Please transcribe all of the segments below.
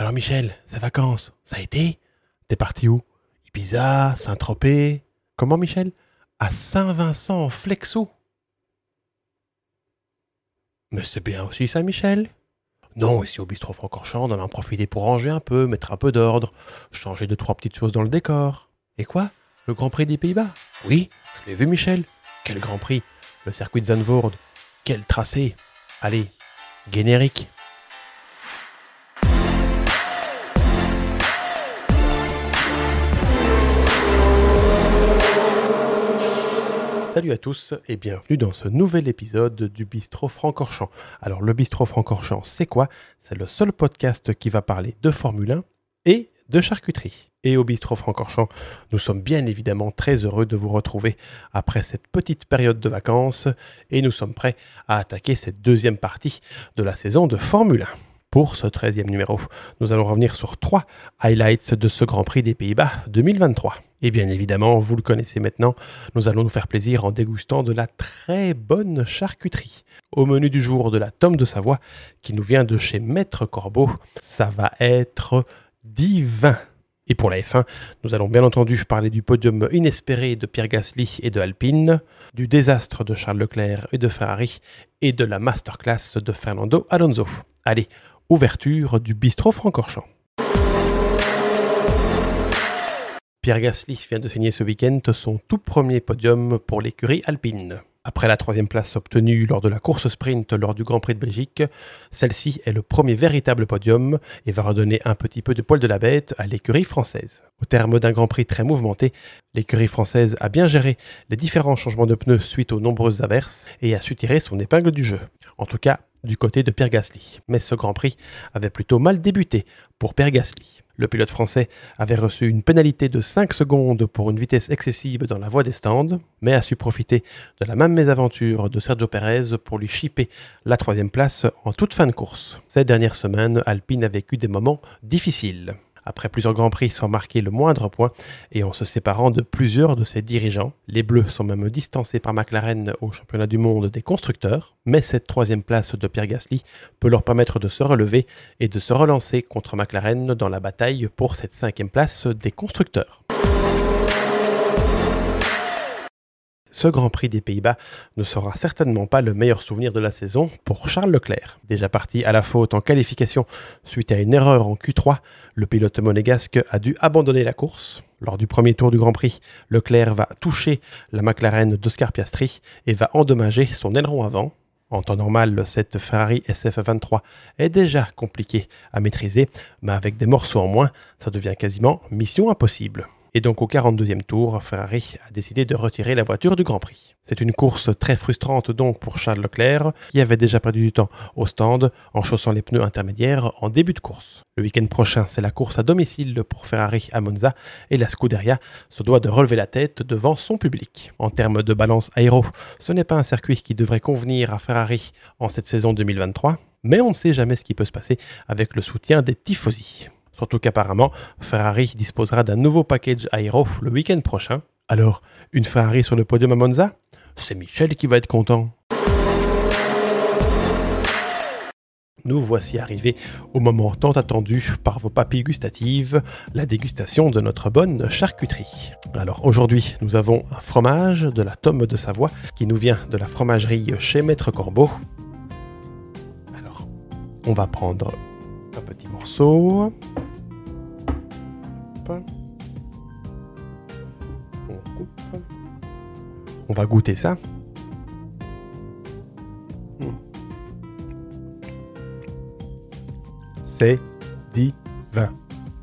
Alors Michel, ces vacances, ça a été? T'es parti où? Ibiza, Saint-Tropez. Comment Michel? À Saint-Vincent en Flexo. Mais c'est bien aussi ça Michel. Non, ici au bistrot Francorchamps, on en a profité pour ranger un peu, mettre un peu d'ordre, changer deux trois petites choses dans le décor. Et quoi? Le Grand Prix des Pays-Bas? Oui, je l'ai vu Michel. Quel Grand Prix? Le circuit de Zandvoort. Quel tracé? Allez, générique Salut à tous et bienvenue dans ce nouvel épisode du Bistrot Francorchamps. Alors le Bistrot Francorchamps, c'est quoi? C'est le seul podcast qui va parler de Formule 1 et de charcuterie. Et au Bistrot Francorchamps, nous sommes bien évidemment très heureux de vous retrouver après cette petite période de vacances et nous sommes prêts à attaquer cette deuxième partie de la saison de Formule 1. Pour ce 13e numéro, nous allons revenir sur trois highlights de ce Grand Prix des Pays-Bas 2023. Et bien évidemment, vous le connaissez maintenant, nous allons nous faire plaisir en dégustant de la très bonne charcuterie. Au menu du jour de la tome de Savoie, qui nous vient de chez Maître Corbeau, ça va être divin. Et pour la F1, nous allons bien entendu parler du podium inespéré de Pierre Gasly et de Alpine, du désastre de Charles Leclerc et de Ferrari, et de la masterclass de Fernando Alonso. Allez, ouverture du bistrot Francorchamps. Pierre Gasly vient de signer ce week-end son tout premier podium pour l'écurie alpine. Après la troisième place obtenue lors de la course sprint lors du Grand Prix de Belgique, celle-ci est le premier véritable podium et va redonner un petit peu de poil de la bête à l'écurie française. Au terme d'un Grand Prix très mouvementé, l'écurie française a bien géré les différents changements de pneus suite aux nombreuses averses et a su tirer son épingle du jeu. En tout cas, du côté de Pierre Gasly. Mais ce Grand Prix avait plutôt mal débuté pour Pierre Gasly. Le pilote français avait reçu une pénalité de 5 secondes pour une vitesse excessive dans la voie des stands, mais a su profiter de la même mésaventure de Sergio Perez pour lui chipper la troisième place en toute fin de course. Ces dernières semaines, Alpine a vécu des moments difficiles après plusieurs grands prix sans marquer le moindre point et en se séparant de plusieurs de ses dirigeants. Les Bleus sont même distancés par McLaren au championnat du monde des constructeurs, mais cette troisième place de Pierre Gasly peut leur permettre de se relever et de se relancer contre McLaren dans la bataille pour cette cinquième place des constructeurs. Ce Grand Prix des Pays-Bas ne sera certainement pas le meilleur souvenir de la saison pour Charles Leclerc. Déjà parti à la faute en qualification suite à une erreur en Q3, le pilote monégasque a dû abandonner la course. Lors du premier tour du Grand Prix, Leclerc va toucher la McLaren d'Oscar Piastri et va endommager son aileron avant. En temps normal, cette Ferrari SF23 est déjà compliquée à maîtriser, mais avec des morceaux en moins, ça devient quasiment mission impossible. Et donc au 42e tour, Ferrari a décidé de retirer la voiture du Grand Prix. C'est une course très frustrante donc pour Charles Leclerc, qui avait déjà perdu du temps au stand en chaussant les pneus intermédiaires en début de course. Le week-end prochain, c'est la course à domicile pour Ferrari à Monza et la Scuderia se doit de relever la tête devant son public. En termes de balance aéro, ce n'est pas un circuit qui devrait convenir à Ferrari en cette saison 2023, mais on ne sait jamais ce qui peut se passer avec le soutien des tifosi. Surtout qu'apparemment, Ferrari disposera d'un nouveau package aéro le week-end prochain. Alors, une Ferrari sur le podium à Monza? C'est Michel qui va être content. Nous voici arrivés au moment tant attendu par vos papilles gustatives, la dégustation de notre bonne charcuterie. Alors aujourd'hui, nous avons un fromage de la tome de Savoie qui nous vient de la fromagerie chez Maître Corbeau. Alors, on va prendre un petit morceau. On va goûter ça. Hmm. C'est divin.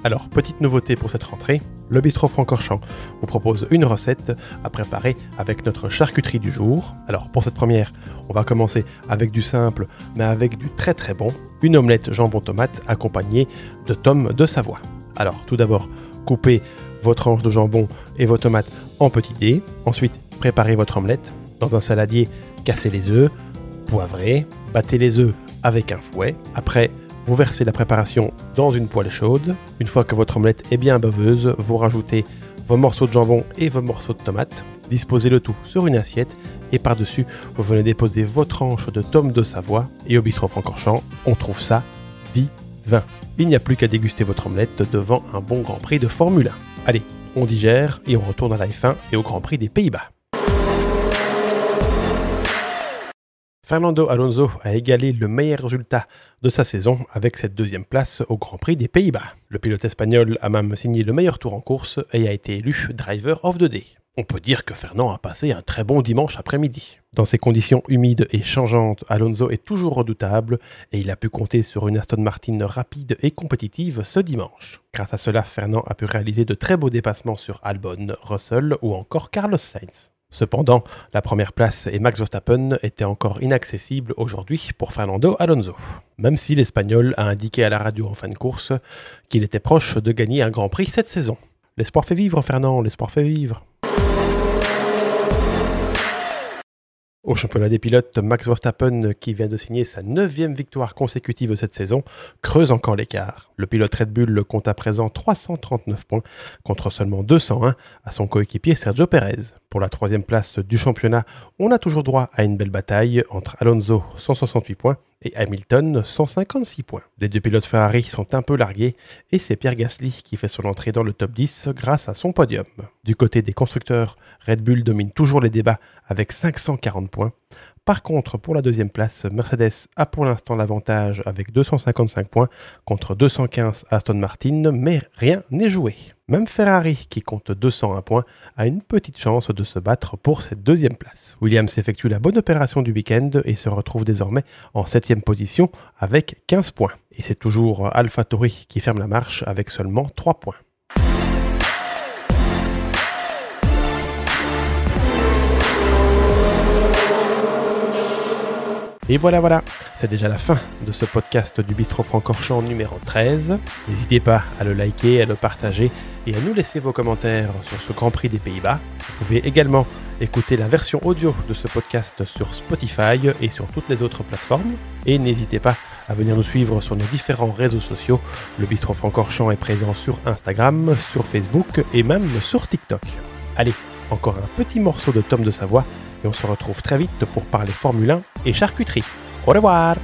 Alors, petite nouveauté pour cette rentrée, le bistrot Francorchamps vous propose une recette à préparer avec notre charcuterie du jour. Alors, pour cette première, on va commencer avec du simple, mais avec du très très bon, une omelette jambon tomate accompagnée de tomes de Savoie. Alors, tout d'abord, coupez votre tranches de jambon et vos tomates en petits dés. Ensuite, préparez votre omelette. Dans un saladier, cassez les œufs, poivrez, battez les œufs avec un fouet. Après, vous versez la préparation dans une poêle chaude. Une fois que votre omelette est bien baveuse, vous rajoutez vos morceaux de jambon et vos morceaux de tomates. Disposez le tout sur une assiette et par-dessus, vous venez déposer vos tranches de tomes de Savoie et au bistrot Francorchamps, on trouve ça dit 2020. Il n'y a plus qu'à déguster votre omelette devant un bon Grand Prix de Formule 1. Allez, on digère et on retourne à la F1 et au Grand Prix des Pays-Bas. Fernando Alonso a égalé le meilleur résultat de sa saison avec cette deuxième place au Grand Prix des Pays-Bas. Le pilote espagnol a même signé le meilleur tour en course et a été élu Driver of the Day. On peut dire que Fernand a passé un très bon dimanche après-midi. Dans ces conditions humides et changeantes, Alonso est toujours redoutable et il a pu compter sur une Aston Martin rapide et compétitive ce dimanche. Grâce à cela, Fernand a pu réaliser de très beaux dépassements sur Albon, Russell ou encore Carlos Sainz. Cependant, la première place et Max Verstappen étaient encore inaccessibles aujourd'hui pour Fernando Alonso, même si l'Espagnol a indiqué à la radio en fin de course qu'il était proche de gagner un Grand Prix cette saison. L'espoir fait vivre, Fernand, l'espoir fait vivre. Au championnat des pilotes, Max Verstappen, qui vient de signer sa neuvième victoire consécutive cette saison, creuse encore l'écart. Le pilote Red Bull compte à présent 339 points contre seulement 201 à son coéquipier Sergio Perez. Pour la troisième place du championnat, on a toujours droit à une belle bataille entre Alonso 168 points et Hamilton 156 points. Les deux pilotes Ferrari sont un peu largués et c'est Pierre Gasly qui fait son entrée dans le top 10 grâce à son podium. Du côté des constructeurs, Red Bull domine toujours les débats avec 540 points. Par contre, pour la deuxième place, Mercedes a pour l'instant l'avantage avec 255 points contre 215 Aston Martin, mais rien n'est joué. Même Ferrari, qui compte 201 points, a une petite chance de se battre pour cette deuxième place. Williams effectue la bonne opération du week-end et se retrouve désormais en septième position avec 15 points. Et c'est toujours AlphaTauri qui ferme la marche avec seulement 3 points. Et voilà, voilà, c'est déjà la fin de ce podcast du Bistro Francorchamps numéro 13. N'hésitez pas à le liker, à le partager et à nous laisser vos commentaires sur ce Grand Prix des Pays-Bas. Vous pouvez également écouter la version audio de ce podcast sur Spotify et sur toutes les autres plateformes. Et n'hésitez pas à venir nous suivre sur nos différents réseaux sociaux. Le Bistro Francorchamps est présent sur Instagram, sur Facebook et même sur TikTok. Allez, encore un petit morceau de Tom de Savoie et on se retrouve très vite pour parler Formule 1 et charcuterie. Au revoir